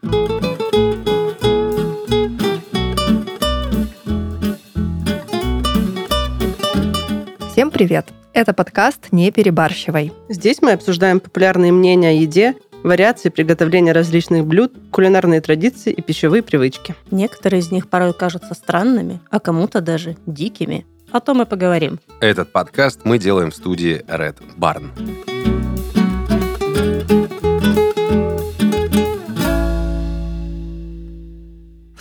Всем привет! Это подкаст «Не перебарщивай». Здесь мы обсуждаем популярные мнения о еде, вариации приготовления различных блюд, кулинарные традиции и пищевые привычки. Некоторые из них порой кажутся странными, а кому-то даже дикими. О том и поговорим. Этот подкаст мы делаем в студии Red Barn.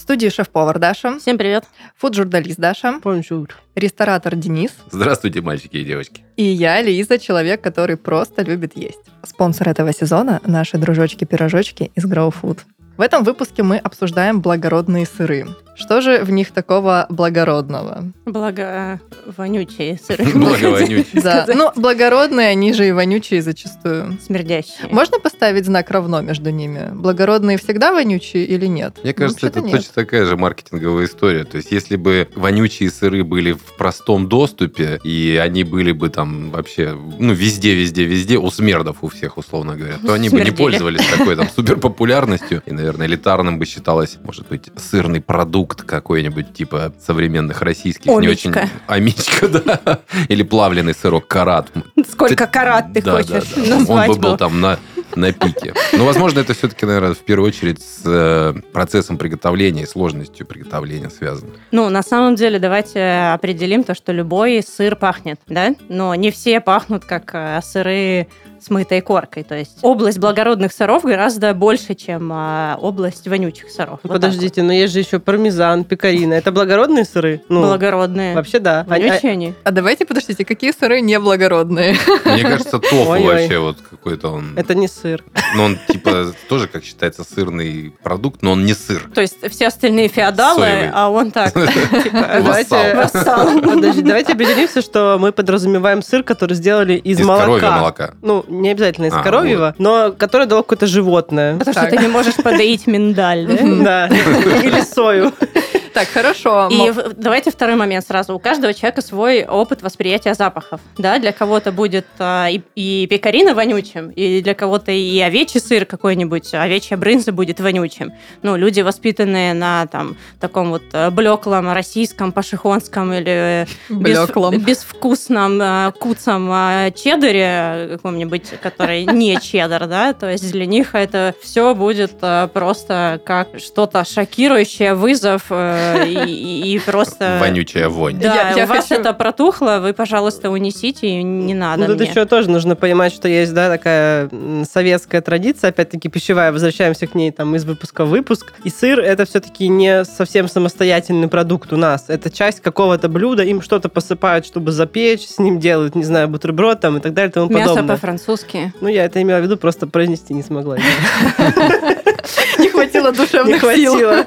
Студии шеф-повар Даша, Всем привет. фуд-журналист Даша, Bonjour. ресторатор Денис Здравствуйте, мальчики и девочки. и я, Лиза, человек, который просто любит есть. Спонсор этого сезона – наши дружочки-пирожочки из Grow Food. В этом выпуске мы обсуждаем благородные сыры. Что же в них такого благородного? Благо, вонючие сыры. Благо вонючие. Да, ну, благородные, они же и вонючие зачастую. Смердящие. Можно поставить знак равно между ними? Благородные всегда вонючие или нет? Мне кажется, это нет. точно такая же маркетинговая история. То есть, если бы вонючие сыры были в простом доступе, и они были бы там вообще, ну, везде, везде, везде, у смердов у всех, условно говоря, то они бы не пользовались такой там суперпопулярностью. И, наверное, элитарным бы считалось, может быть, сырный продукт какой-нибудь, типа современных российских. Не очень... Омичка. Амичка, да. Или плавленый сырок карат. Сколько карат ты хочешь да. Он назвать бы был там на, на пике. Но, возможно, это все-таки, наверное, в первую очередь с э, процессом приготовления и сложностью приготовления связано. Ну, на самом деле, давайте определим то, что любой сыр пахнет, да? Но не все пахнут как э, сыры с мытой коркой. То есть область благородных сыров гораздо больше, чем э, область вонючих сыров. Ну, Вот Подождите, но есть же еще пармезан, пекарина. Это благородные сыры? вот. Ну, Благородные. вообще да. Они- Вонючие они. А давайте, подождите, какие сыры неблагородные? Мне кажется, тофу Ой-ой. вообще вот какой-то он... а, Это не сыр. Ну, он типа тоже, как считается, сырный продукт, но он не сыр. То есть все остальные феодалы, Соевый. а он так. типа, Давайте, определимся, что мы подразумеваем сыр, который сделали из, Из молока. коровьего молока. Ну, не обязательно из А, коровьего, но которое дало какое-то животное. Потому Так. что ты не можешь подоить миндаль, да? Да. Или сою. Так, хорошо. И давайте второй момент сразу. У каждого человека свой опыт восприятия запахов. Да, для кого-то будет а, и, и пекарина вонючим, и для кого-то и овечий сыр какой-нибудь, овечья брынза будет вонючим. Ну, люди, воспитанные на там таком вот э, блеклом российском, пашихонском или без- Блеклом. безвкусном э, куцом э, чеддере каком-нибудь, который не чеддер, да, то есть для них это все будет э, просто как что-то шокирующее, вызов э, и, и- просто... Вонючая вонь. Да, Я- я у вас хочу- это протухло, вы, пожалуйста, унесите, и не надо Ну, тут мне. еще тоже нужно понимать, что есть, да, такая советская традиция, опять-таки пищевая, возвращаемся к ней там из выпуска в выпуск. И сыр это все-таки не совсем самостоятельный продукт у нас. Это часть какого-то блюда, им что-то посыпают, чтобы запечь, с ним делают, не знаю, бутерброд там и так далее и тому Мясо подобное. по-французски. Ну, я это имела в виду, просто произнести не смогла. Не хватило Не душевных сил. хватило.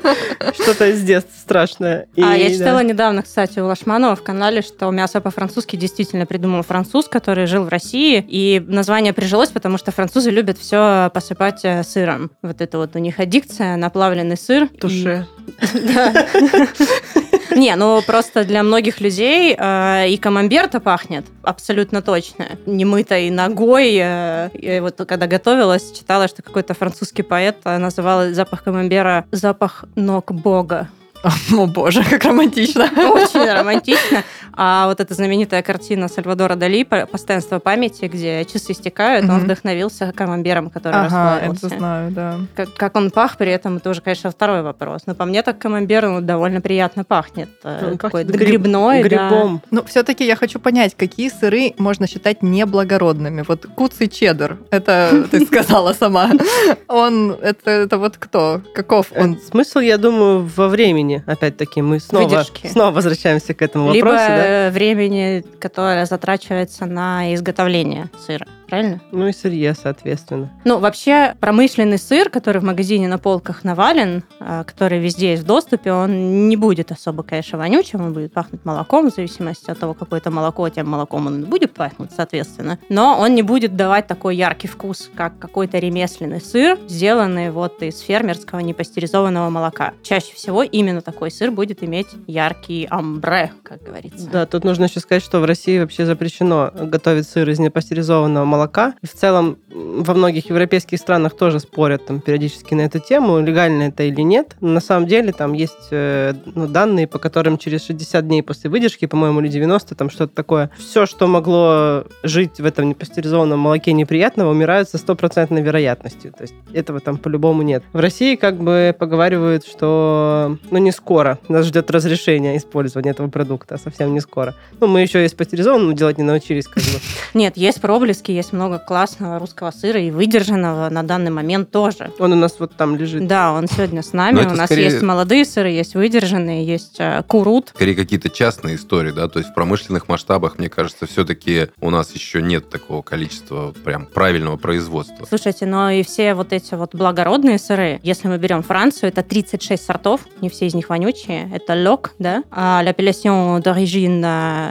Что-то из детства страшное. а И, я да. читала недавно, кстати, у Лашманова в канале, что мясо по-французски действительно придумал француз, который жил в России, и название прижилось, потому что французы любят все посыпать э, сыром. Вот это вот у них аддикция на плавленый сыр. Туше. Да. Не, ну просто для многих людей э, и камамбер-то пахнет абсолютно точно. Немытой ногой. э, я вот когда готовилась, читала, что какой-то французский поэт э, называл запах камамбера запах ног бога. О боже, как романтично. Очень романтично. А вот эта знаменитая картина Сальвадора Дали «По- «Постоянство памяти», где часы истекают, он вдохновился камамбером, который Ага, это расплавился. знаю, да. Как, как он пах при этом, это уже, конечно, второй вопрос. Но по мне так камамбер ну, довольно приятно пахнет. Э, Он Какой-то пахнет гриб- грибной, да. Грибом. Ну, все-таки я хочу понять, какие сыры можно считать неблагородными. Вот куцый чеддер, это ты сказала сама. Он, это, это вот кто? Каков он? Он... Смысл, я думаю, во времени. Опять-таки, мы снова, Выдержки. снова возвращаемся к этому Либо вопросу. да? э, времени, которое затрачивается на изготовление сыра. Правильно? Ну и сырье, соответственно. Ну, вообще, промышленный сыр, который в магазине на полках навален, э, который везде есть в доступе, он не будет особо, конечно, вонючим, он будет пахнуть молоком, в зависимости от того, какое это молоко, тем молоком он будет пахнуть, соответственно. Но он не будет давать такой яркий вкус, как какой-то ремесленный сыр, сделанный вот из фермерского непастеризованного молока. Чаще всего именно такой сыр будет иметь яркий амбре, как говорится. Да, тут нужно еще сказать, что в России вообще запрещено готовить сыр из непастеризованного молока, молока. И в целом во многих европейских странах тоже спорят там периодически на эту тему, легально это или нет. Но на самом деле там есть э, ну, данные, по которым через 60 дней после выдержки, по-моему, или 90, там что-то такое, все, что могло жить в этом непастеризованном молоке неприятного, умирают со стопроцентной вероятностью. То есть этого там по-любому нет. В России как бы поговаривают, что ну не скоро. Нас ждет разрешение использования этого продукта, совсем не скоро. Ну, мы еще и с делать не научились, как бы. Нет, есть проблески, есть много классного русского сыра и выдержанного на данный момент тоже. Он у нас вот там лежит. Да, он сегодня с нами. У нас скорее- есть молодые сыры, есть выдержанные, есть э, курут. Скорее какие-то частные истории, да, то есть в промышленных масштабах, мне кажется, все-таки у нас еще нет такого количества прям правильного производства. Слушайте, но и все вот эти вот благородные сыры, если мы берем Францию, это 36 сортов, не все из них вонючие. Это лёк, да, а l'appellation d'origine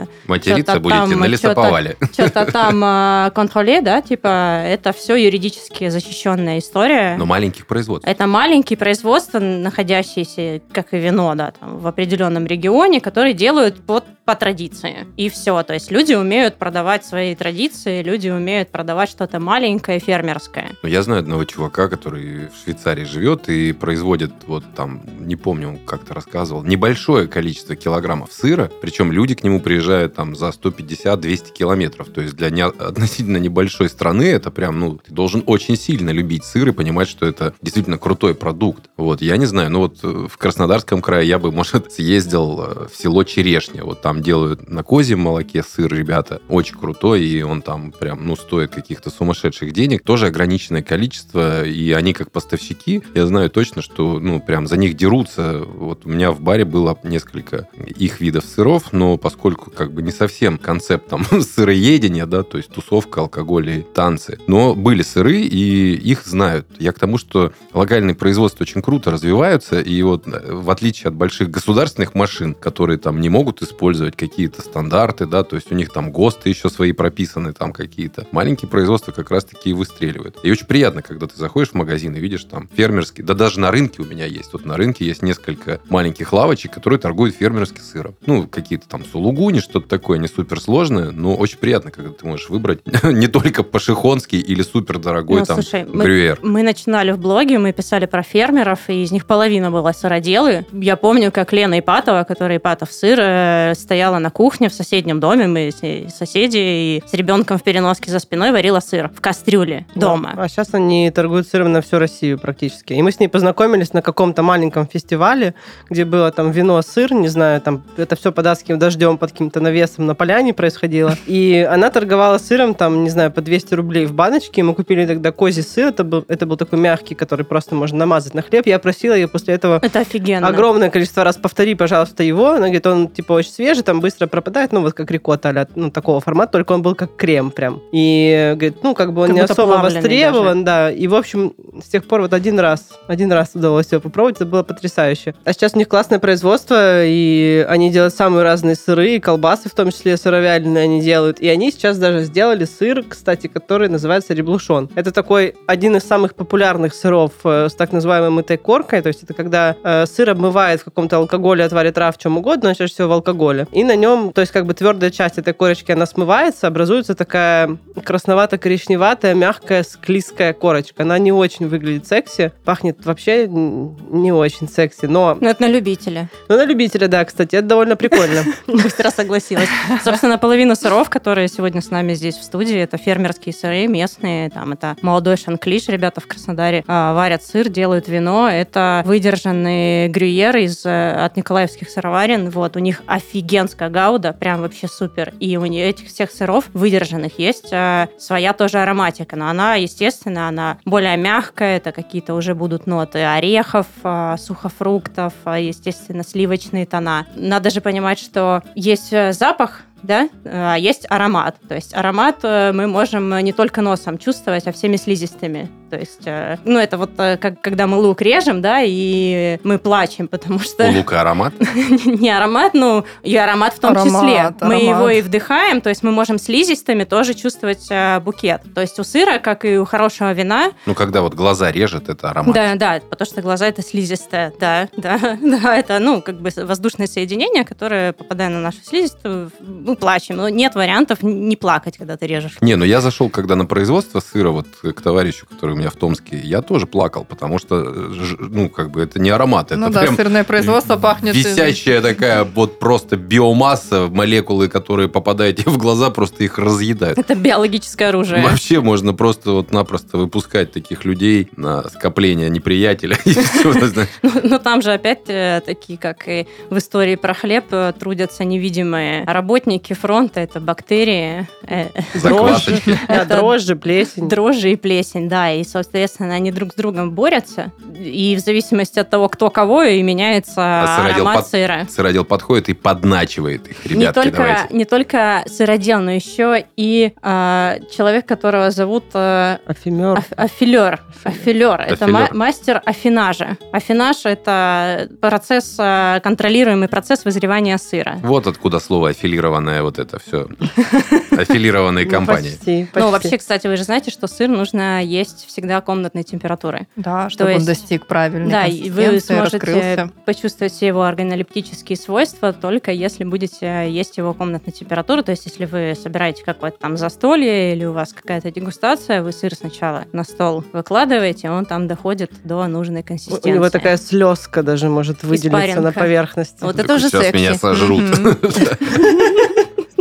э, Материться будете там, на лесоповале. что-то там э, контроле, да, типа это все юридически защищенная история. Но маленьких производств. Это маленькие производства, находящиеся, как и вино, да, там, в определенном регионе, которые делают под, по традиции. И все. То есть люди умеют продавать свои традиции, люди умеют продавать что-то маленькое, фермерское. Я знаю одного чувака, который в Швейцарии живет и производит вот там, не помню, как-то рассказывал, небольшое количество килограммов сыра, причем люди к нему приезжают там за 150-200 километров. То есть для не- относительно небольшой страны это прям, ну, ты должен очень сильно любить сыр и понимать, что это действительно крутой продукт. Вот, я не знаю, ну вот э, в Краснодарском крае я бы, может, съездил э, в село Черешня. Вот там делают на козьем молоке сыр, ребята. Очень крутой, и он там прям, ну, стоит каких-то сумасшедших денег. Тоже ограниченное количество, и они как поставщики, я знаю точно, что, ну, прям за них дерутся. Вот у меня в баре было несколько их видов сыров, но поскольку как бы не совсем концепт там сыроедения, да, то есть тусовка, алкоголь и танцы, но были сыры, и их знают. Я к тому, что локальные производства очень круто развиваются, и вот э, в отличие от больших государственных машин, которые там не могут использовать какие-то стандарты, да, то есть у них там ГОСТы еще свои прописаны, там какие-то. Маленькие производства как раз-таки и выстреливают. И очень приятно, когда ты заходишь в магазин и видишь там фермерский, да даже на рынке у меня есть. Вот на рынке есть несколько маленьких лавочек, которые торгуют фермерским сыром. Ну, какие-то там сулугуни, что-то такое, не суперсложное, но очень приятно, когда ты можешь выбрать не только пашихонский или супердорогой Ну, там слушай, мы- брюер. Мы начинали в блоге, мы писали про фермеров, и из них половина была сыроделы. Я помню, как Лена Ипатова, которая Ипатов сыр, э, стояла на кухне в соседнем доме, мы с ней соседи, и с ребенком в переноске за спиной варила сыр в кастрюле дома. А сейчас они торгуют сыром на всю Россию практически. И мы с ней познакомились на каком-то маленьком фестивале, где было там вино, сыр, не знаю, там это все под адским дождем, под каким-то навесом на поляне происходило. И она торговала сыром там, не знаю, по 200 рублей в баночке. Мы купили тогда козий сыр, это был, это был такой мягкий, который просто можно намазать на хлеб. Я просила ее после этого Это офигенно. огромное количество раз повтори, пожалуйста, его. Она говорит, он типа очень свежий, там быстро пропадает, ну вот как рикотта, а-ля, ну такого формата, только он был как крем прям. И говорит, ну как бы он Как не особо востребован, да. И в общем с тех пор вот один раз, один раз удалось его попробовать, это было потрясающе. А сейчас у них классное производство, и они делают самые разные сыры, и колбасы в том числе сыровяленые они делают. И они сейчас даже сделали сыр, кстати, который называется реблушон. Это такой один из самых популярных сыров э, с так называемой мытой коркой, то есть это когда э, сыр обмывает в каком-то алкоголе, отваре трав, чем угодно, но чаще всего в алкоголе. И на нем, то есть как бы твердая часть этой корочки, она смывается, образуется такая красновато-коричневатая, мягкая, склизкая корочка. Она не очень выглядит секси, пахнет вообще не очень секси, но... Ну, это на любителя. Ну, на любителя, да, кстати, это довольно прикольно. Быстро согласилась. Собственно, половина сыров, которые сегодня с нами здесь в студии, это фермерские сыры местные. Там это молодой шанклиш, ребята в Краснодаре а, варят сыр, делают вино. Это выдержанный грюйер из, э, от Николаевских сыроварен. Вот, у них офигенская гауда, прям вообще супер. И у этих всех сыров выдержанных есть э, своя тоже ароматика. Но она, естественно, она более мягкая. Это какие-то уже будут ноты орехов, э, сухофруктов, естественно, сливочные тона. Надо же понимать, что есть запах, да, а есть аромат. То есть аромат э, мы можем не только носом чувствовать, а всеми слизистыми. То есть, э, ну, это вот э, как когда мы лук режем, да, и мы плачем, потому что... У лука аромат? Не аромат, ну, и аромат в том числе. Мы его и вдыхаем, то есть мы можем слизистыми тоже чувствовать э, букет. То есть у сыра, как и у хорошего вина, Ну, когда вот глаза режет, это аромат. да, да, потому что глаза это слизистая, да, да, да, это, ну, как бы воздушное соединение, которое, попадая на нашу слизистую, мы плачем. Но нет вариантов не плакать, когда ты режешь. Не, ну я зашел, когда на производство сыра, вот к товарищу, который меня в Томске, я тоже плакал, потому что, э, ну, как бы это не аромат, это Ну да, прям сырное производство пахнет... висящая такая вот просто биомасса, молекулы, которые попадают тебе в глаза, просто их разъедают. Это биологическое оружие. Вообще можно просто вот напросто выпускать таких людей на скопление неприятеля. знаешь. Ну, ну, там же опять э, такие, как и в истории про хлеб, э, трудятся невидимые работники фронта. Это бактерии, Это дрожжи, плесень. дрожжи и плесень, да. И, соответственно, они друг с другом борются. И в зависимости от того, кто кого, и меняется А сыродел аромат под- сыра. Сыродел подходит и подначивает их. Не Ребятки, только, давайте. не только сыродел, но еще и э, человек, которого зовут э, Афимер. Аф- Афилер. Афилер. Это Афилер. ма- мастер афинажа. Афинаж – это процесс, э, контролируемый процесс вызревания сыра. Вот откуда слово аффилированное вот это все. Аффилированные Ну, компании. Ну, вообще, кстати, вы же знаете, что сыр нужно есть всегда комнатной температуры. Да, чтобы он есть- достиг правильной Да, и вы сможете раскрылся. почувствовать все его органолептические свойства только если будете есть его комнатной температуры. То есть, если вы собираете какое-то там застолье или у вас какая-то дегустация, вы сыр сначала на стол выкладываете, он там доходит до нужной консистенции. У него такая слезка даже может выделиться на Испаринка. поверхности. Вот Так это уже сейчас секси. меня сожрут.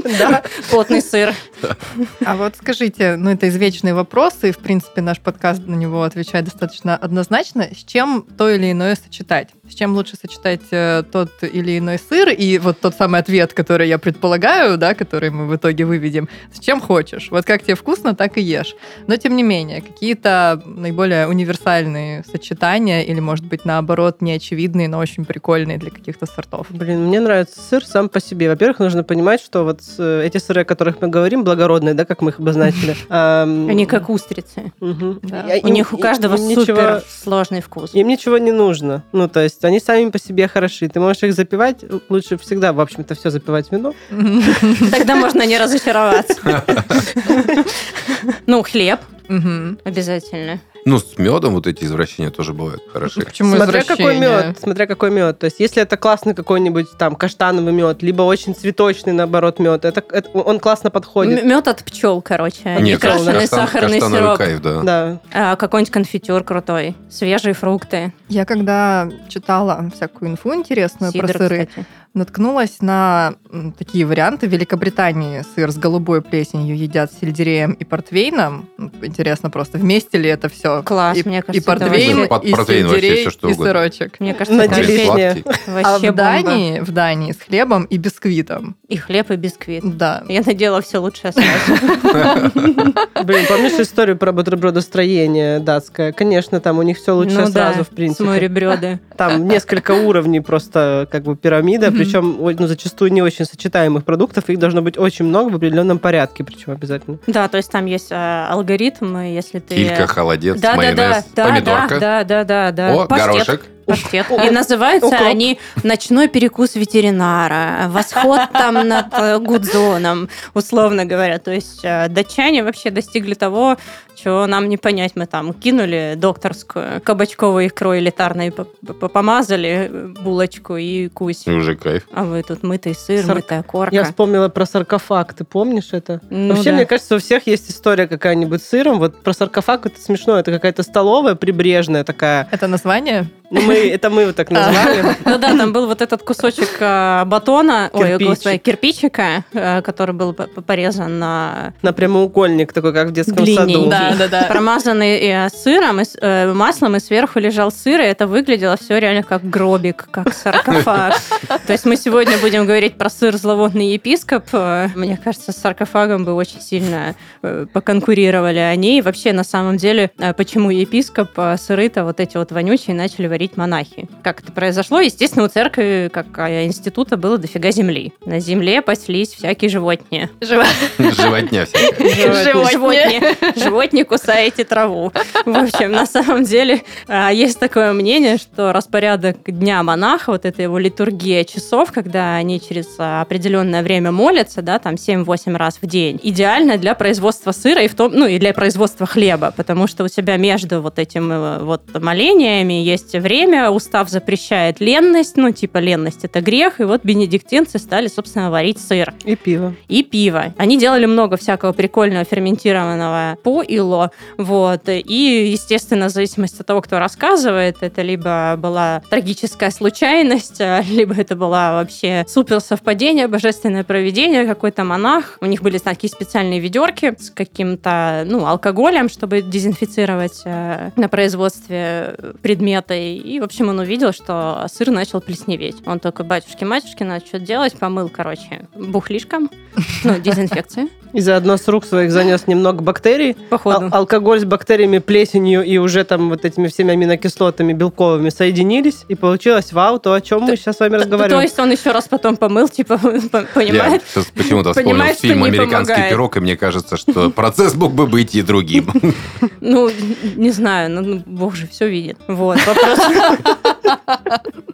Да. Плотный сыр. А вот скажите, ну это извечные вопросы, и, в принципе, наш подкаст на него отвечает достаточно однозначно. С чем то или иное сочетать? С чем лучше сочетать э, тот или иной сыр? И вот тот самый ответ, который я предполагаю, да, который мы в итоге выведем, с чем хочешь. Вот как тебе вкусно, так и ешь. Но, тем не менее, какие-то наиболее универсальные сочетания или, может быть, наоборот, неочевидные, но очень прикольные для каких-то сортов. Блин, мне нравится сыр сам по себе. Во-первых, нужно понимать, что вот э, эти сыры, о которых мы говорим, благородные, да, как мы их обозначили. Они как устрицы. У них у каждого супер сложный вкус. Им ничего не нужно. Ну, то есть они сами по себе хороши. Ты можешь их запивать. Лучше всегда, в общем-то, все запивать вином. Тогда можно не разочароваться. Ну, хлеб обязательно. Ну, с медом вот эти извращения тоже бывают хороши. Почему смотря какой мед, смотря какой мед. То есть, если это классный какой-нибудь там каштановый мед, либо очень цветочный, наоборот, мед, это, это- он классно подходит. Мед от пчел, короче. Нет, крашеный каштан- сахарный каштановый сироп. кайф, да. Да. А, Какой-нибудь конфитюр крутой. Свежие фрукты. Я когда читала всякую инфу интересную Сидр, про сыры, кстати. Наткнулась на такие варианты. В Великобритании сыр с голубой плесенью едят с сельдереем и портвейном. Интересно просто, вместе ли это все? Класс, и, мне и кажется, это портвейн, вообще- Под и портвейн вообще сельдерей, всё, что и угодно. Мне сырочек. кажется, На это Или деление. вообще, сладкий. А вообще в. Дании, в Дании с хлебом и бисквитом. И хлеб, и бисквит. Да. Я надела все лучшее сразу. Блин, помнишь историю про бутербродостроение датское? Конечно, там у них все лучше Ну да, сразу, в принципе. моребрёды. Там несколько уровней просто как бы пирамида. Причем ну, зачастую не очень сочетаемых продуктов. Их должно быть очень много в определенном порядке, причем обязательно. Да, то есть там есть э, алгоритм, если ты... Килька, холодец, да, да, да, майонез, да, помидорка. да, да, да, да. О, Паштет. горошек. Паштет. И называются Укроп. они «Ночной перекус ветеринара», «Восход там над э, Гудзоном», условно говоря. То есть э, датчане вообще достигли того, чего нам не понять. Мы там кинули докторскую кабачковой икрой элитарной, помазали э, булочку и кусь. И уже кайф. А вы тут мытый сыр, Сарк- мытая корка. Я вспомнила про саркофаг. Ты помнишь это? Ну Вообще, да. мне кажется, у всех есть история какая-нибудь с сыром. Вот про саркофаг это смешно. Это какая-то столовая прибрежная такая. Это название? Ну, мы, это мы вот так назвали. Ну да, там был вот этот кусочек э, батона, ой, господи, кирпичика, э, который был порезан на На прямоугольник такой, как в детском саду. Да, да, да. промазанный э, сыром э, маслом, и сверху лежал сыр, и это выглядело все реально как гробик, как саркофаг. То есть мы сегодня будем говорить про сыр зловонный епископ. Мне кажется, с саркофагом бы очень сильно э, поконкурировали они. И вообще, на самом деле, почему епископ сыры-то вот эти вот вонючие начали варить монахи? Как это произошло? Естественно, у церкви, как э, института, было дофига земли. На земле паслись всякие животные. Животня. Животные. Животные кусаете траву. В общем, на самом деле а, есть такое мнение, что распорядок дня монаха, вот эта его литургия часов, когда они через а, определенное время молятся, да, там 7-8 раз в день, идеально для производства сыра и в том, ну и для производства хлеба, потому что у тебя между вот этим э, вот молениями есть время, устав запрещает ленность, ну типа ленность это грех, и вот бенедиктинцы стали, собственно, варить сыр. И пиво. И пиво. Они делали много всякого прикольного ферментированного пойло, вот, и, естественно, в зависимости от того, кто рассказывает, это либо была трагическая случайность, либо это была вообще супер совпадение, божественное проведение, какой-то монах. У них были такие специальные ведерки с каким-то, ну, алкоголем, чтобы дезинфицировать э, на производстве предмета. И, в общем, он увидел, что сыр начал плесневеть. Он такой, батюшки-матюшки, надо что делать, помыл, короче, бухлишком, ну, дезинфекция. И заодно с рук своих занес немного бактерий. Походу. Ал- алкоголь с бактериями, плесенью и уже там вот этими всеми аминокислотами белковыми соединились. И получилось, вау, то, о чем мы сейчас с вами То разговариваем. есть он еще раз потом помыл, типа, по- Я почему-то вспомнил фильм «Американский помогает. пирог», и мне кажется, что процесс мог бы быть и другим. Ну, не знаю, ну, ну, бог же все видит. Вот, вопрос.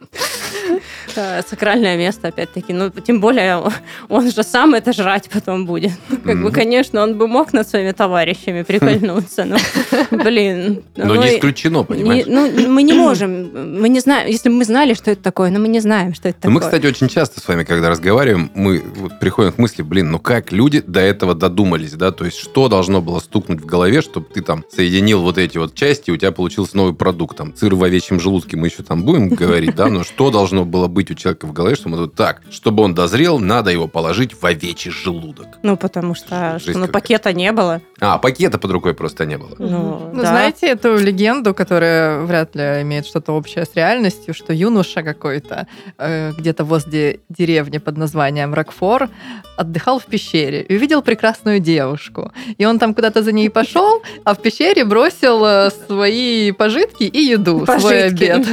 Э, Сакральное место, опять-таки. Ну, тем более, он же сам это жрать потом будет. Ну, Как бы, Мгм. конечно, он бы мог над своими товарищами прикольнуться. Но, блин. Но ну, не и- исключено, понимаешь? ну, мы не можем, мы не знаем, если бы мы знали, что это такое, но мы не знаем, что это Ну, мы, такое. кстати, очень часто с вами, когда разговариваем, мы приходим к мысли, блин, ну как люди до этого додумались, да? То есть что должно было стукнуть в голове, чтобы ты там соединил вот эти вот части, и у тебя получился новый продукт. Там сыр в овечьем желудке мы еще там будем говорить, да? Но что должно было быть у человека в голове, что мы тут так, чтобы он дозрел, надо его положить в овечий желудок. Ну, потому что, Жесть что, ну, пакета не было. А, пакета под рукой просто не было. Ну, Ну, да. знаете эту легенду, которая вряд ли имеет что-то общее с реальностью, что юноша какой-то э, где-то возле деревни под названием Рокфор отдыхал в пещере и увидел прекрасную девушку. И он там куда-то за ней пошел, а в пещере бросил э, свои пожитки и еду, свой Пожитки. обед.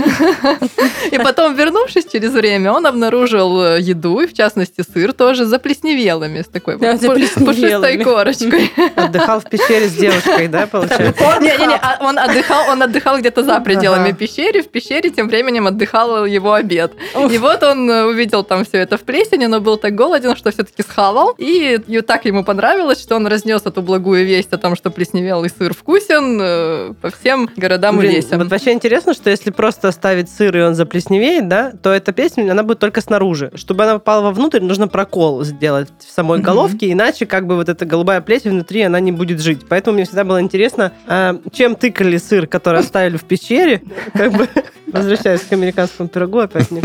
И потом, вернувшись через время, он обнаружил э, еду, и в частности сыр тоже заплесневелыми, с такой Да, пушистой корочкой. Отдыхал в пещере с девушкой, да, получается? Не-не-не, а он отдыхал, он отдыхал где-то за пределами Ага. пещеры. В пещере тем временем отдыхал его обед. И вот он э, увидел там все это в плесени, но был так голоден, что все-таки схавал. И, и так ему понравилось, что он разнес эту благую весть о том, что плесневелый сыр вкусен э, по всем городам и Блин, весям. Вот вообще интересно, что если просто оставить сыр, и он заплесневеет, да, то эта песня, она будет только снаружи. Чтобы она попала вовнутрь, нужно прокол сделать в самой головке, иначе как бы вот эта голубая плесень внутри, она не будет жить. Поэтому мне всегда было интересно, а, чем тыкали сыр, который оставили в пещере, как бы возвращаясь к американскому пирогу опять, мне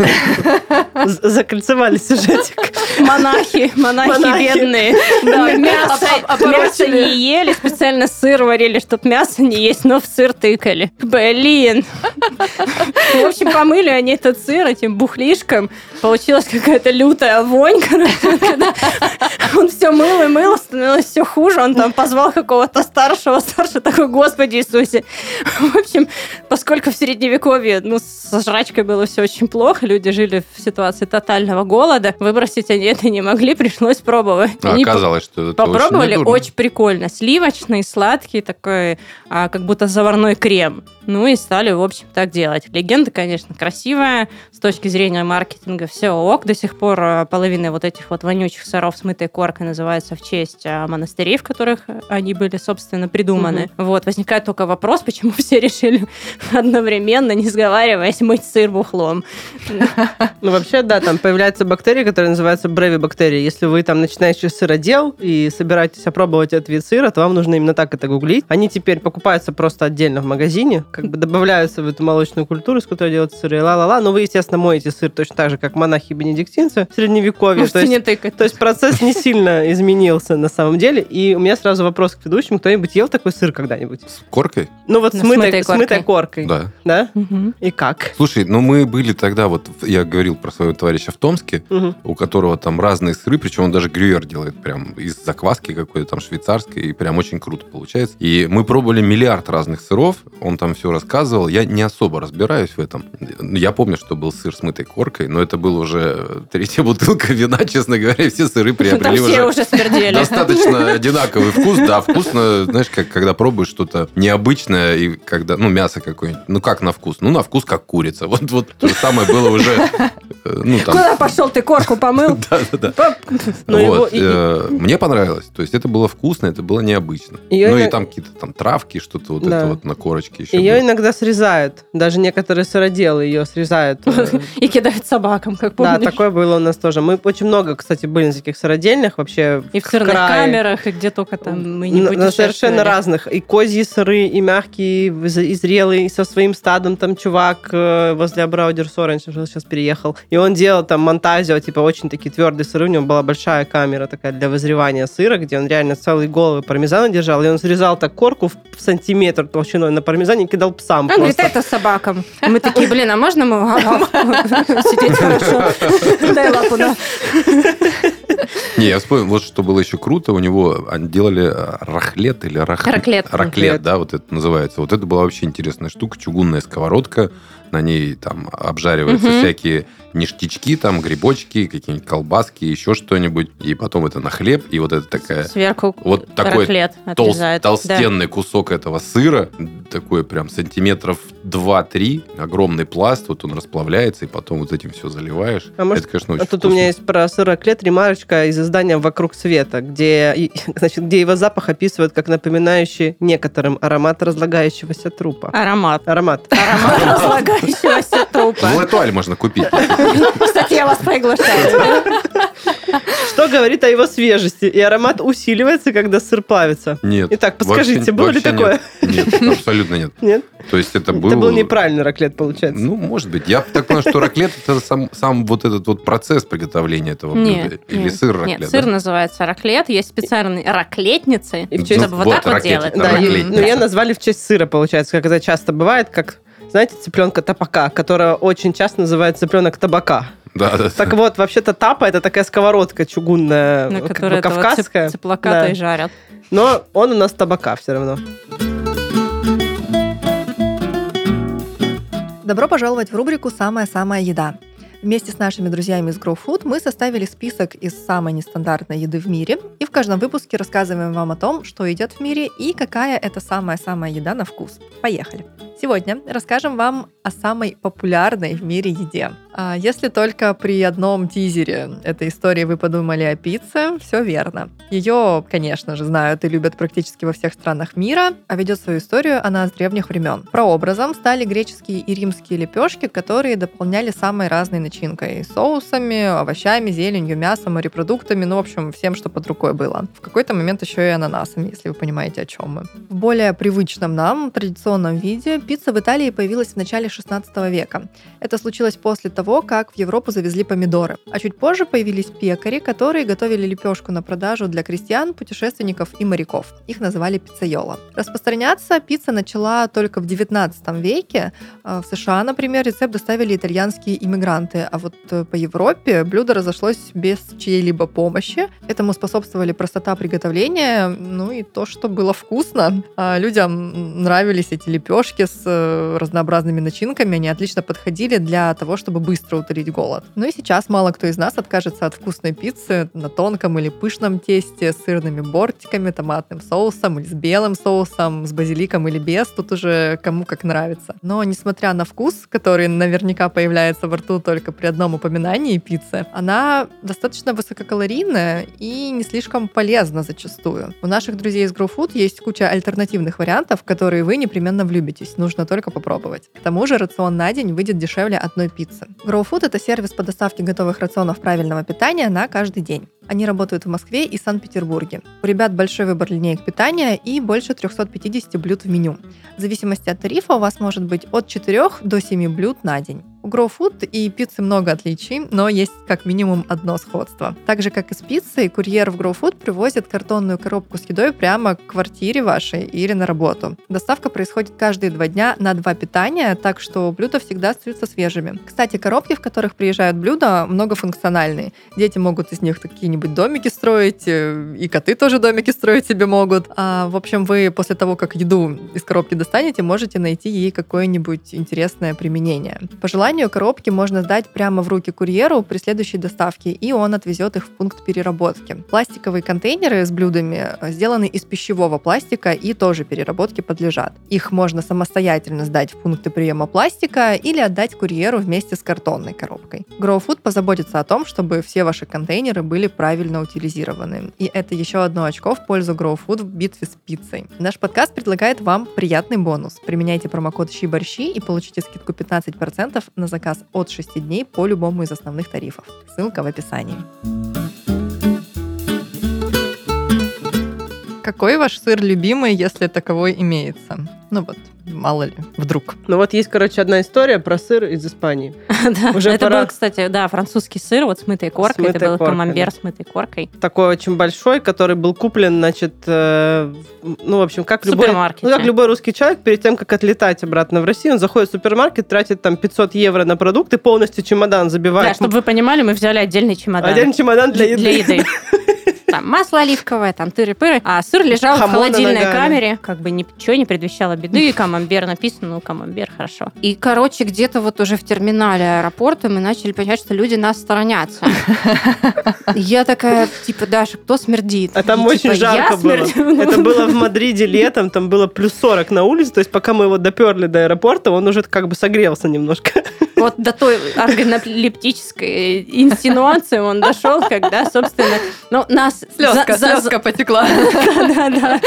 з- закольцевали сюжетик. Монахи, монахи, Монахи. бедные. Да, мясо, не ели, специально сыр варили, чтобы мясо не есть, но в сыр тыкали. Блин. В общем, помыли они этот сыр этим бухлишком. Получилась какая-то лютая вонь, короче. Он все мыл и мыл, становилось все хуже. Он там позвал какого-то старшего. Старший такой, господи Иисусе. В общем, поскольку в Средневековье ну, со жрачкой было все очень плохо, люди жили в ситуации тотального голода, выбросить они это не могли, пришлось пробовать. А Они оказалось, что это Попробовали, очень, очень, прикольно. Сливочный, сладкий такой, а, как будто заварной крем. Ну и стали, в общем, так делать. Легенда, конечно, красивая. С точки зрения маркетинга все ок. До сих пор а, половина вот этих вот вонючих сыров с мытой коркой называется в честь а, монастырей, в которых они были, собственно, придуманы. Вот. Возникает только вопрос, почему все решили одновременно, не сговариваясь, мыть сыр бухлом. Ну, вообще, да, там появляются бактерии, которые называются бреви-бактерии. Если вы там начинающий сыродел и собираетесь опробовать этот вид сыра, то вам нужно именно так это гуглить. Они теперь покупаются просто отдельно в магазине, как бы добавляются в эту молочную культуру, из которой делают сыры, ла-ла-ла. Но вы, естественно, моете сыр точно так же, как монахи-бенедиктинцы в Средневековье. Можете То есть не тыкать. то есть процесс не сильно изменился на самом деле. И у меня сразу вопрос к ведущему. Кто-нибудь ел такой сыр когда-нибудь? С коркой? Ну вот Ну, с с мытой, мытой с мытой коркой. Да. Да? Мгм. И как? Слушай, ну мы были тогда, вот я говорил про своего товарища в Томске, Мгм. у которого там разные сыры, причем он даже грюер делает прям из закваски какой-то там швейцарской, и прям очень круто получается. И мы пробовали миллиард разных сыров, он там все рассказывал, я не особо разбираюсь в этом. Я помню, что был сыр с мытой коркой, но это был уже третья бутылка вина, честно говоря, и все сыры приобрели уже уже достаточно одинаковый вкус. Да, вкусно, знаешь, как когда пробуешь что-то необычное, и когда, ну, мясо какое-нибудь, ну, как на вкус? Ну, на вкус как курица. Вот, вот то же самое было уже, э, ну, там... Куда пошел ты корку помыл? Да, да, да. Вот, и- э, Мне понравилось. То есть это было вкусно, это было необычно. Ну и там какие-то там травки, что-то вот Да. это вот на корочке еще. Ее иногда срезают. Даже некоторые сыроделы ее срезают. э, И кидают собакам, как Да, помнишь. такое было у нас тоже. Мы очень много, кстати, были на таких сыродельных вообще. И в сырных камерах, и где только там мы не На- совершенно разных. И козьи сыры, и мягкие, и зрелые, и со своим стадом там чувак э, возле Абраудерсо раньше жил, сейчас переехал. И он делал там монтазио, типа очень такие твердые сыры. У него была большая камера такая для вызревания сыра, где он реально целые головы пармезана держал. И он срезал так корку в сантиметр толщиной на пармезане и кидал псам Он говорит, просто. это собакам. И мы такие, блин, а можно мы сидеть хорошо? Дай лапу на. Не, я вспомнил, вот что было еще круто, у него они делали э, рахлет или рах... Раклет, Раклет. да, вот это называется. Вот это была вообще интересная штука, чугунная сковородка, на ней там обжариваются Мгм. всякие ништячки, там грибочки, какие-нибудь колбаски, еще что-нибудь, и потом это на хлеб, и вот это такая Сверху Вот такой толст- отрезают. Да. толстенный кусок этого сыра, такой прям сантиметров 2-3, огромный пласт, вот он расплавляется, и потом вот этим все заливаешь. А может, это, конечно, очень А тут вкусно. у меня есть про сыроклет ремарочка из издания «Вокруг света», где, значит, где его запах описывают как напоминающий некоторым аромат разлагающегося трупа. Аромат. Аромат. Аромат разлагающегося трупа. В Летуале можно купить. Кстати, я вас приглашаю. Что говорит о его свежести? И аромат усиливается, когда сыр плавится. Нет. Итак, подскажите, вообще- было ли такое? Нет, Нет, абсолютно нет. Нет? То есть это был... Это был неправильный раклет, получается. Ну, может быть. Я так понял, что раклет это сам, сам вот этот вот процесс приготовления этого блюда. Нет, Или нет, сыр раклет. Нет, сыр да? называется раклет. Есть специальные раклетницы, И в честь- чтобы вот Вот, так вот делать. Да, и- ну, я назвали в честь сыра, получается, как это часто бывает, как, знаете, цыпленка табака, которая очень часто называется цыпленок табака. Да, да, Так вот, вообще-то тапа это такая сковородка чугунная, На как бы кавказская. цып- цыплака-то Да. и жарят. Но он у нас табака все равно. Добро пожаловать в рубрику «Самая-самая еда». Вместе с нашими друзьями из Grow Food мы составили список из самой нестандартной еды в мире, и в каждом выпуске рассказываем вам о том, что едят в мире и какая это самая-самая еда на вкус. Поехали! Сегодня расскажем вам о самой популярной в мире еде. А Если только при одном тизере этой истории вы подумали о пицце, все верно. Ее, конечно же, знают и любят практически во всех странах мира, а ведет свою историю она с древних времен. Прообразом стали греческие и римские лепешки, которые дополняли самой разной начинкой. Соусами, овощами, зеленью, мясом, морепродуктами, ну, в общем, всем, что под рукой было. В какой-то момент еще и ананасами, если вы понимаете, о чем мы. В более привычном нам, традиционном виде, пицца в Италии появилась в начале 16 века. Это случилось после того, как в Европу завезли помидоры. А чуть позже появились пекари, которые готовили лепешку на продажу для крестьян, путешественников и моряков. Их называли пиццайола. Распространяться пицца начала только в 19 веке. А В США, например, рецепт доставили итальянские иммигранты, а вот э, по Европе блюдо разошлось без чьей-либо помощи. Этому способствовали простота приготовления, ну и то, что было вкусно. А Людям нравились эти лепешки с э, разнообразными начинками, они отлично подходили для того, чтобы быстро утолить голод. Ну и сейчас мало кто из нас откажется от вкусной пиццы на тонком или пышном тесте с сырными бортиками, томатным соусом или с белым соусом, с базиликом или без, тут уже кому как нравится. Но несмотря на вкус, который наверняка появляется во рту только при одном упоминании пиццы, она достаточно высококалорийная и не слишком полезна зачастую. У наших друзей из Grow Food есть куча альтернативных вариантов, которые вы непременно влюбитесь, нужно только попробовать. К тому же рацион на день выйдет дешевле одной пиццы. Grow Food — это сервис по доставке готовых рационов правильного питания на каждый день. Они работают в Москве и Санкт-Петербурге. У ребят большой выбор линеек питания и больше 350 блюд в меню. В зависимости от тарифа у вас может быть от 4 до 7 блюд на день. У У Grow Food и пиццы много отличий, но есть как минимум одно сходство. Так же, как и с пиццей, курьер в Grow Food привозит картонную коробку с едой прямо к квартире вашей или на работу. Доставка происходит каждые два дня на два питания, так что блюда всегда остаются свежими. Кстати, коробки, в которых приезжают блюда, многофункциональные. Дети могут из них какие-нибудь домики строить, э, и коты тоже домики строить себе могут. А, в общем, вы после того, как еду из коробки достанете, можете найти ей какое-нибудь интересное применение. По желанию, коробки можно сдать прямо в руки курьеру при следующей доставке, и он отвезет их в пункт переработки. Пластиковые контейнеры с блюдами э, сделаны из пищевого пластика и тоже переработке подлежат. Их можно самостоятельно сдать в пункты приема пластика или отдать курьеру вместе с картонной коробкой. Grow Food позаботится о том, чтобы все ваши контейнеры были правильно утилизированы. И это еще одно очко в пользу Grow Food в битве с пиццей. Наш подкаст предлагает вам приятный бонус. Применяйте промокод щи-борщи и получите скидку 15% на заказ от 6 дней по любому из основных тарифов. Ссылка в описании. Какой ваш сыр любимый, если таковой имеется? Ну вот, мало ли, вдруг. Ну вот есть, короче, одна история про сыр из Испании. Да, Уже это был, кстати, да, французский сыр вот с мытой коркой. это был камамбер да. с мытой коркой. Такой очень большой, который был куплен, значит, э, ну, в общем, как любой... Ну, как любой русский человек, перед тем, как отлетать обратно в Россию, он заходит в супермаркет, тратит там 500 евро на продукты, полностью чемодан Да, забивает. чтобы вы понимали, мы взяли отдельный чемодан. Один чемодан для еды. Там масло оливковое, там тыры-пыры. А сыр лежал в Хамона холодильной ногами. камере. Как бы ничего не предвещало беды. Камамбер написано, ну, камамбер, хорошо. И, короче, где-то вот уже в терминале аэропорта мы начали понимать, что люди нас сторонятся. Я такая, типа, Даша, кто смердит? А там И, очень типа, я жарко было. смердю. Это было в Мадриде летом, там было плюс 40 на улице, то есть пока мы его доперли до аэропорта, он уже как бы согрелся немножко. Вот до той органолептической инсинуации он дошел, когда, собственно, ну, нас... Слезка, за- за- слезка потекла. Да-да-да.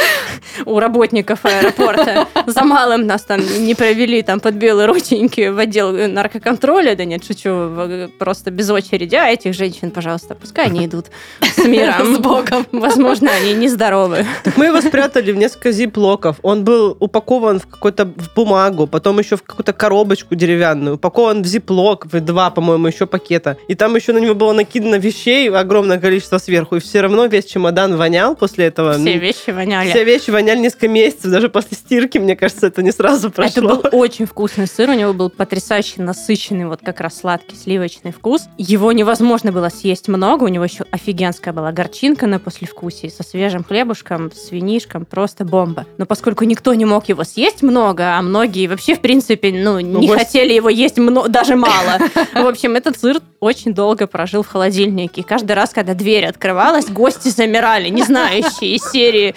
У работников аэропорта. За малым нас там не провели там под белые рученьки в отдел наркоконтроля. Да нет, шучу, просто без очереди. А этих женщин, пожалуйста, пускай они идут с миром. С Богом. Возможно, они нездоровы. Мы его спрятали в несколько зиплоков. Он был упакован в какую-то в бумагу, потом еще в какую-то коробочку деревянную, упакован в зиплок, в два, по-моему, еще пакета. И там еще на него было накидано вещей огромное количество сверху. И все равно весь чемодан вонял после этого. Все Ну, вещи воняли. Все вещи воняли несколько месяцев, даже после стирки, мне кажется, это не сразу Это прошло. был очень вкусный сыр, у него был потрясающе насыщенный, вот как раз сладкий сливочный вкус. Его невозможно было съесть много, у него еще офигенская была горчинка на послевкусии со свежим хлебушком, с винишком, просто бомба. Но поскольку никто не мог его съесть много, а многие вообще, в принципе, ну, не гости- хотели его есть мно- даже мало. В общем, этот сыр очень долго прожил в холодильнике. И каждый раз, когда дверь открывалась, гости замирали, не знающие серии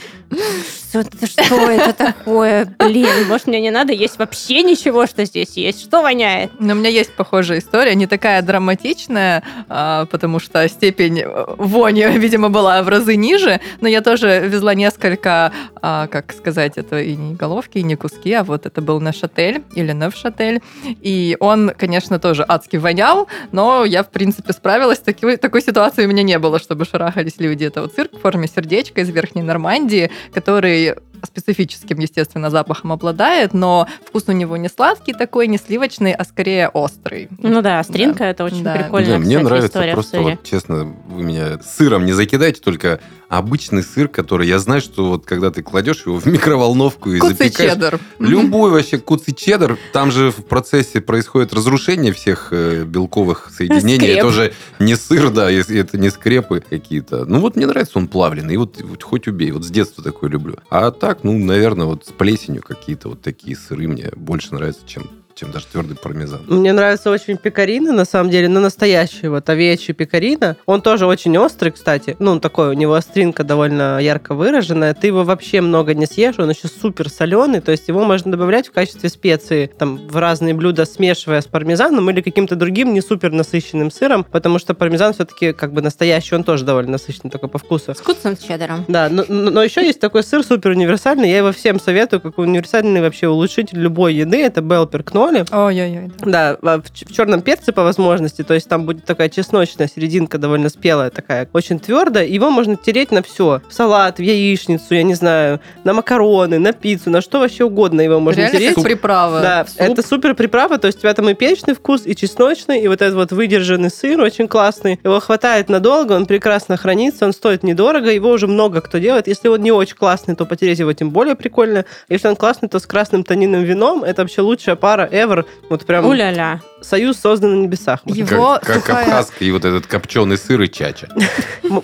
это, что это такое? Блин, может, мне не надо есть вообще ничего, что здесь есть? Что воняет? Но у меня есть похожая история, не такая драматичная, а, потому что степень э, вони, видимо, была в разы ниже, но я тоже везла несколько, а, как сказать, это и не головки, и не куски, а вот это был наш отель или Невшатель, и он, конечно, тоже адски вонял, но я, в принципе, справилась, такой, такой ситуации у меня не было, чтобы шарахались люди. Это вот цирк в форме сердечка из Верхней Нормандии, который the специфическим, естественно, запахом обладает, но вкус у него не сладкий такой, не сливочный, а скорее острый. Ну да, стринка это очень Да. прикольная, Не, мне нравится просто, вот, честно, вы меня сыром не закидайте, только обычный сыр, который я знаю, что вот когда ты кладешь его в микроволновку и Куцый запекаешь, чеддер. Любой вообще куцый чеддер, там же в процессе происходит разрушение всех э, белковых соединений. Скреп. Это уже не сыр, да, если это не скрепы какие-то. Ну вот мне нравится он плавленый, и вот, вот хоть убей, вот с детства такой люблю. А так, ну, наверное, вот с плесенью какие-то вот такие сыры мне больше нравятся, чем, чем даже твердый пармезан. Мне нравится очень пекарина, на самом деле, но настоящий вот овечий пекарина. Он тоже очень острый, кстати. Ну, он такой, у него остринка довольно ярко выраженная. Ты его вообще много не съешь, он еще супер соленый, то есть его можно добавлять в качестве специи там в разные блюда, смешивая с пармезаном или каким-то другим не супер насыщенным сыром, потому что пармезан все-таки как бы настоящий, он тоже довольно насыщенный такой по вкусу. С куцым чеддером. Да, но, но- еще есть такой сыр супер универсальный, я его всем советую, как универсальный вообще улучшитель любой еды, это Белпер Кнолл. Этаноли. Ой-ой-ой. да. В, в черном перце по возможности, то есть там будет такая чесночная серединка довольно спелая, такая очень твердая. Его можно тереть на все. В салат, в яичницу, я не знаю, на макароны, на пиццу, на что вообще угодно его можно Реально тереть. как приправа. Да, суп. это супер приправа, то есть у тебя там и перечный вкус, и чесночный, и вот этот вот выдержанный сыр очень классный. Его хватает надолго, он прекрасно хранится, он стоит недорого, его уже много кто делает. Если он не очень классный, то потереть его тем более прикольно. Если он классный, то с красным тонинным вином это вообще лучшая пара ever. Вот прям Уля-ля. Союз создан на небесах. Его Как, как сухая- абхазский вот этот копченый сыр и чача.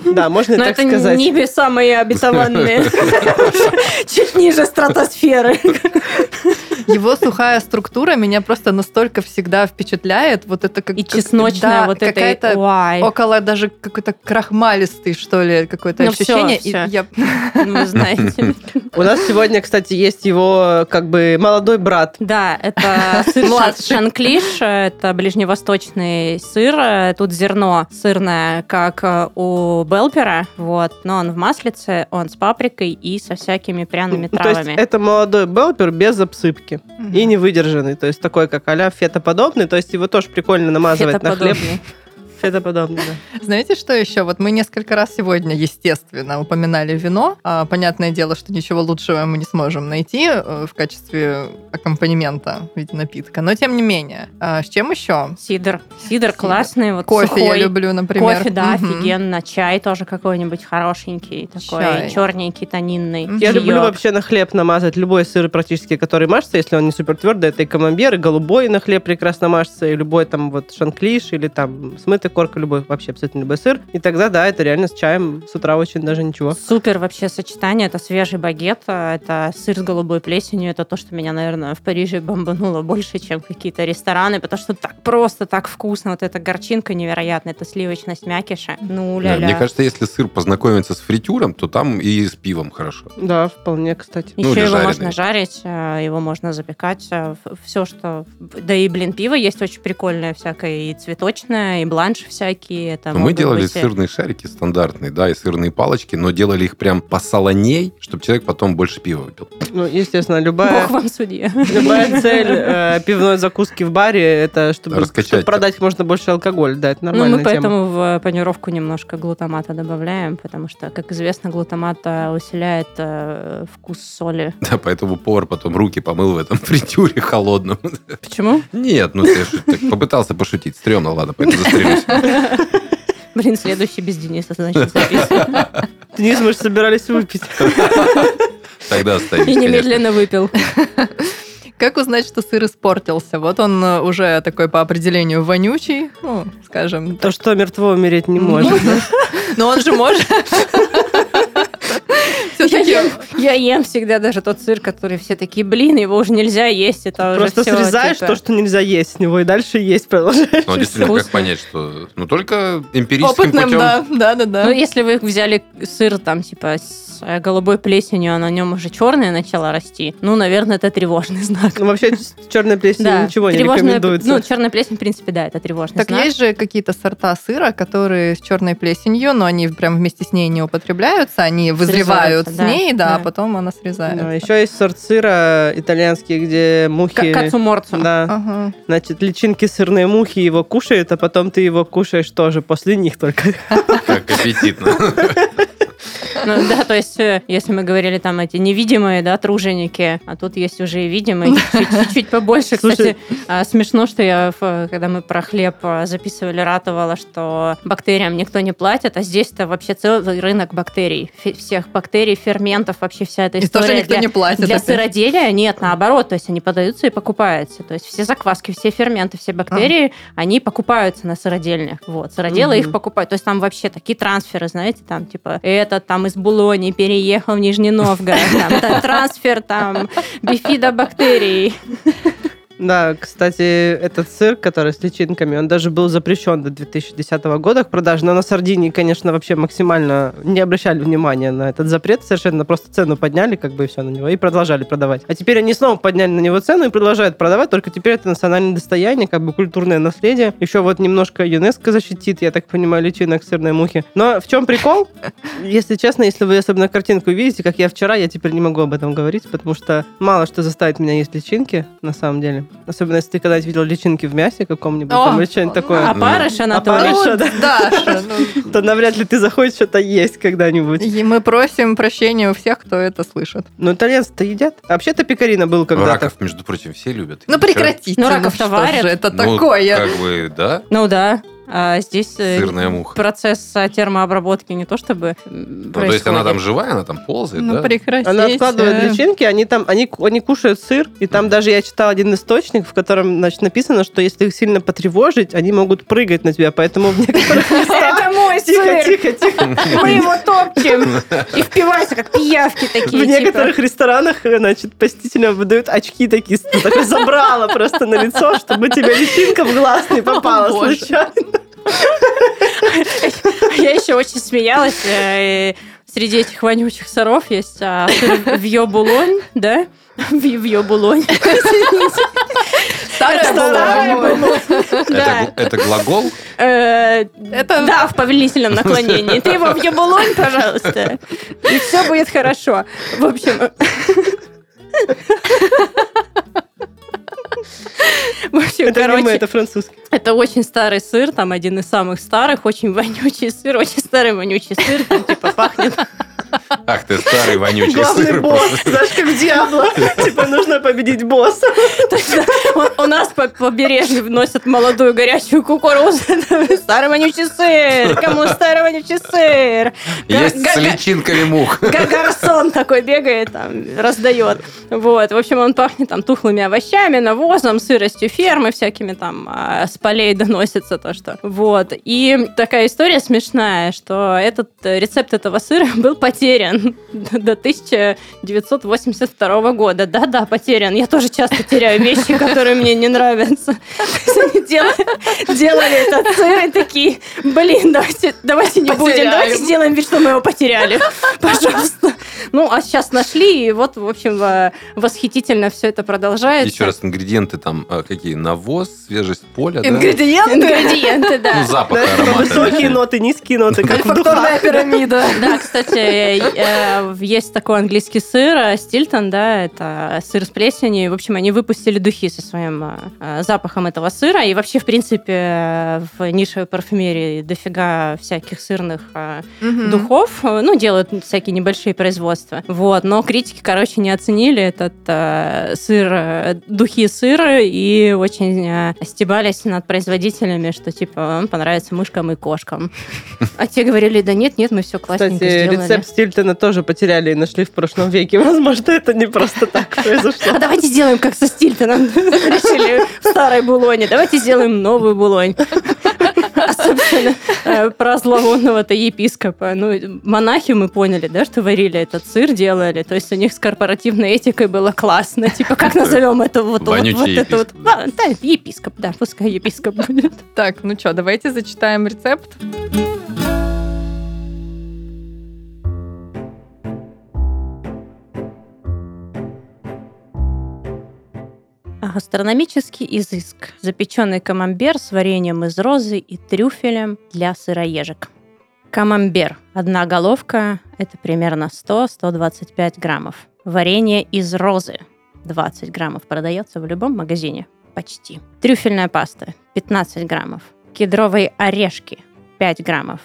Да, можно и Но так это сказать. небеса мои обетованные. Чуть ниже стратосферы. Его сухая структура меня просто настолько всегда впечатляет. Вот это как И как- чесночная да, вот какая-то около даже какой-то крахмалистый, что ли, какое-то Ну ощущение. всё, И всё. я- вы знаете. У нас сегодня, кстати, есть его как бы молодой брат. Да, это Младший. шанклиш, это ближневосточный сыр. Тут зерно сырное, как э, у Белпера, вот, но он в маслице, он с паприкой и со всякими пряными То есть травами. это молодой белпер без обсыпки. И не выдержанный, то есть такой, как а-ля фетоподобный, то есть его тоже прикольно намазывать на хлеб. Фетоподобный, да. Знаете, что еще? Вот мы несколько раз сегодня, естественно, упоминали вино. А, понятное дело, что ничего лучшего мы не сможем найти э, в качестве аккомпанемента в виде напитка. Но тем не менее, а, с чем еще? Сидр. Сидр классный, вот Кофе сухой. я люблю, например. Кофе, да, Мгм. офигенно. Чай тоже какой-нибудь хорошенький, такой Чай. черненький, тонинный. Я Чаёк. люблю вообще на хлеб намазать любой сыр практически, который мажется, если он не супер твердый, это и камамбер, и голубой на хлеб прекрасно мажется, и любой там вот шанклиш, или там смытый корка, любой, вообще абсолютно любой сыр. И тогда, да, это реально с чаем с утра очень даже ничего. Супер вообще сочетание. Это свежий багет, а, это сыр с голубой плесенью. Это то, что меня, наверное, в Париже бомбануло больше, чем какие-то рестораны, потому что так просто, так вкусно. Вот эта горчинка невероятная, это сливочность мякиша. Ну, Да, ля-ля. Мне кажется, если сыр познакомится с фритюром, то там и с пивом хорошо. Да, вполне, кстати. Еще ну, его жареный. можно жарить, а, его можно запекать. Все, что... Да и, блин, пиво есть очень прикольное всякое. И цветочное, и бланш всякие. Это Но мы делали быть, э, сырные шарики стандартные, да, и сырные палочки, но делали их прям посолоней, чтобы человек потом больше пива выпил. Ну, естественно, любая... Бог вам судья. Любая цель э, пивной закуски в баре это чтобы, чтобы продать можно больше алкоголь. Да, это Ну, нормальная мы тема. поэтому в панировку немножко глутамата добавляем, потому что, как известно, глутамат э, усиляет э, вкус соли. Да, поэтому повар потом руки помыл в этом фритюре холодном. Почему? Нет, ну я так попытался пошутить. Стремно, ладно, пойду застрелюсь. Блин, следующий без Дениса, значит, записываем. Денис, мы же собирались выпить. Тогда останемся, И немедленно выпил. Как узнать, что сыр испортился? Вот он э, уже такой по определению вонючий, ну, скажем. То, что мертво умереть не может. Но он же может. Я ем, всегда даже тот сыр, который все такие, блин, его уже нельзя есть, это Просто уже всё, срезаешь типа, то, что нельзя есть с него, и дальше есть продолжаешь. Ну, действительно, как Вкусно. понять, что... Ну, только эмпирическим опытным, путем. да, да, да, да. Ну, если вы взяли сыр там, типа, с э, голубой плесенью, а на нем уже черное начало расти, ну, наверное, это тревожный знак. Ну, вообще, с черной плесенью ничего не тревожная- рекомендуется. Ну, черная плесень, в принципе, да, это тревожный Так знак. есть же какие-то сорта сыра, которые с черной плесенью, но они прям вместе с ней не употребляются, они вызревают с Срезаются, да, ней, да, да. а потом она срезается. Да, еще есть сорт сыра итальянский, где мухи... Кацуморцу. Да, Ага. значит, личинки сырные мухи его кушают, а потом ты его кушаешь тоже, после них только. Как аппетитно. Ну, да, то есть, э, если мы говорили там эти невидимые, да, труженики, а тут есть уже и видимые, чуть- чуть-чуть побольше. Слушай. Кстати, а, смешно, что я, когда мы про хлеб а, записывали, ратовала, что бактериям никто не платит, а здесь-то вообще целый рынок бактерий. Всех бактерий, ферментов, вообще вся эта И история. тоже никто для- не платит. Для опять. сыроделия нет, наоборот, то есть они подаются и покупаются. То есть все закваски, все ферменты, все бактерии, они покупаются на сыродельнях. Вот, сыроделы Мгм. их покупают. То есть там вообще такие трансферы, знаете, там типа этот там из Булони переехал в Нижний Новгород, там та- трансфер там бифидобактерий. Да, кстати, этот сыр, который с личинками, он даже был запрещен до 2010 года к продаже, но на Сардинии, конечно, вообще максимально не обращали внимания на этот запрет, совершенно просто цену подняли, как бы и все на него, и продолжали продавать. А теперь они снова подняли на него цену и продолжают продавать, только теперь это национальное достояние, как бы культурное наследие. Еще вот немножко ЮНЕСКО защитит, я так понимаю, личинок сырной мухи. Но в чем прикол? Если честно, если вы особенно картинку видите, как я вчера, я теперь не могу об этом говорить, потому что мало что заставит меня есть личинки, на самом деле. Особенно, если ты когда-нибудь видел личинки в мясе каком-нибудь, О, там, или что-нибудь такое. А парыш Анатолий. Опарыш. Хорошо, да. Даша, ну, то навряд ли ты захочешь что-то есть когда-нибудь. и мы просим прощения у всех, кто это слышит. Ну, итальянцы-то едят. А вообще-то пекарина был когда-то. Раков, между прочим, все любят. Ну прекратите. Ну, раков-то что варят. же это Ну, такое? Как бы, да, Ну да. А здесь э, сырная муха. процесс а, термообработки не то чтобы Ну, то есть она там живая, она там ползает, Ну да? прекратите. Она откладывает личинки, они там, они, они кушают сыр, и там даже я читал один источник, в котором, значит, написано, что если их сильно потревожить, они могут прыгать на тебя, поэтому в некоторых местах... Это мой Тихо, сыр! тихо, тихо. Мы его топчем! И впиваются, как пиявки такие. В типа. некоторых ресторанах, значит, посетителям выдают очки такие, такое забрало просто на лицо, чтобы тебе личинка в глаз не попала случайно. Я еще очень смеялась. э, Среди этих вонючих сыров есть а, вьё-булонь, да? Вьё-булонь. Старая булонь. Это, Да. гл- это глагол? Э, Это- Да, в повелительном наклонении. Ты его в ебулонь, пожалуйста, и все будет хорошо. В общем... В общем, Это короче, это французский. это очень старый сыр, там один из самых старых, очень вонючий сыр, очень старый вонючий сыр, там типа пахнет. Ах ты старый вонючий Главный сыр. босс, просто. знаешь, как Диабло. Типа нужно победить босса. У- нас по побережью вносят молодую горячую кукурузу. Старый вонючий сыр! Кому старый вонючий сыр? Есть с личинками мух. Га- Гарсон такой бегает, там, раздает. Вот. В общем, он пахнет там тухлыми овощами, навозом, сыростью фермы, всякими там а, с полей доносится то, что. Вот. И такая история смешная, что этот э, рецепт этого сыра был потерян до 1982 года. Да-да, потерян. Я тоже часто теряю вещи, которые мне не нравятся. Делали, делали этот сыр и такие, блин, давайте, давайте не будем, давайте сделаем вид, что мы его потеряли. Пожалуйста. Ну, а сейчас нашли, и вот, в общем, восхитительно все это продолжается. Еще раз, ингредиенты там а, какие? Навоз, свежесть поля, да? Ингредиенты. Ингредиенты, да. Ну, запах, ароматы. высокие ноты, низкие ноты, как пирамида. Да, кстати, есть такой английский сыр, э, Стильтон, да, это сыр с плесенью. В общем, они выпустили духи со своим э, э, запахом этого сыра. И вообще, в принципе, э, в нишевой парфюмерии дофига всяких сырных э, духов. э, Ну, делают всякие небольшие производства. Вот, но критики, короче, не оценили этот э, сыр, э, духи сыра и очень э, стебались над производителями, что, типа, он понравится мышкам и кошкам. А те говорили, да нет, нет, мы все классненько Кстати, сделали. рецепт Стильтона тоже потеряли и нашли в прошлом веке. Возможно, это не просто так произошло. А давайте сделаем как со Стильтоном. Решили в старой булоне. Давайте сделаем новую булонь. Особенно э, про зловонного-то епископа. Ну, монахи мы поняли, да, что варили этот сыр, делали. То есть у них с корпоративной этикой было классно. Типа, как назовем это вот, вот, это. А, Да, епископ, да, пускай епископ будет. Так, ну что, давайте зачитаем рецепт. Гастрономический изыск. Запеченный камамбер с вареньем из розы и трюфелем для сыроежек. Камамбер. Одна головка – это примерно 100-125 граммов. Варенье из розы. 20 граммов продается в любом магазине. Почти. Трюфельная паста. 15 граммов. Кедровые орешки. 5 граммов.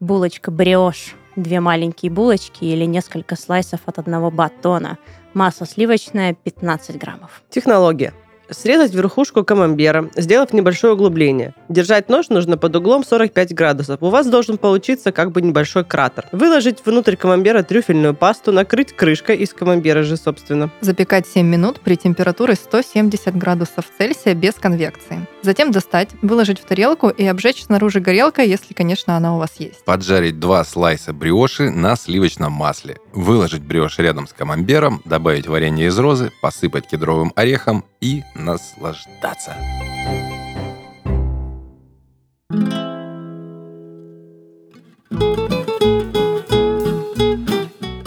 Булочка бриош. Две маленькие булочки или несколько слайсов от одного батона. Масло сливочное 15 граммов. Технология. Срезать верхушку камамбера, сделав небольшое углубление. Держать нож нужно под углом 45 градусов. У вас должен получиться как бы небольшой кратер. Выложить внутрь камамбера трюфельную пасту, накрыть крышкой из камамбера же, собственно. Запекать 7 минут при температуре 170 градусов Цельсия без конвекции. Затем достать, выложить в тарелку и обжечь снаружи горелкой, если, конечно, она у вас есть. Поджарить два слайса бриоши на сливочном масле. Выложить бриош рядом с камамбером, добавить варенье из розы, посыпать кедровым орехом и наслаждаться.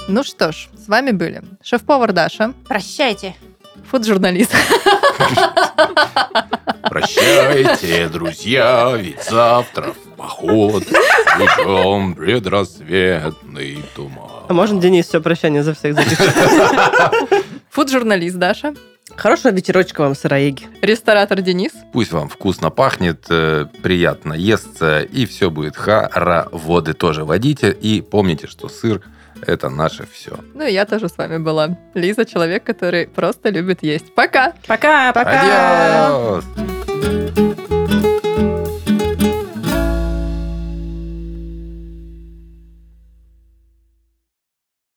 Ну что ж, с вами были шеф-повар Даша, Прощайте. фуд-журналист Прощайте, друзья, ведь завтра в поход идем предрассветный туман. А можно Денис все прощание за всех запишет? Фуд-журналист Даша. Хорошего вечерочка вам, сыроеги. Ресторатор Денис. Пусть вам вкусно пахнет, э, приятно естся, и все будет хара. Воды тоже водите. И помните, что сыр – это наше все. Ну и я тоже с вами была. Лиза, человек, который просто любит есть. Пока! Пока! Пока! Адьос!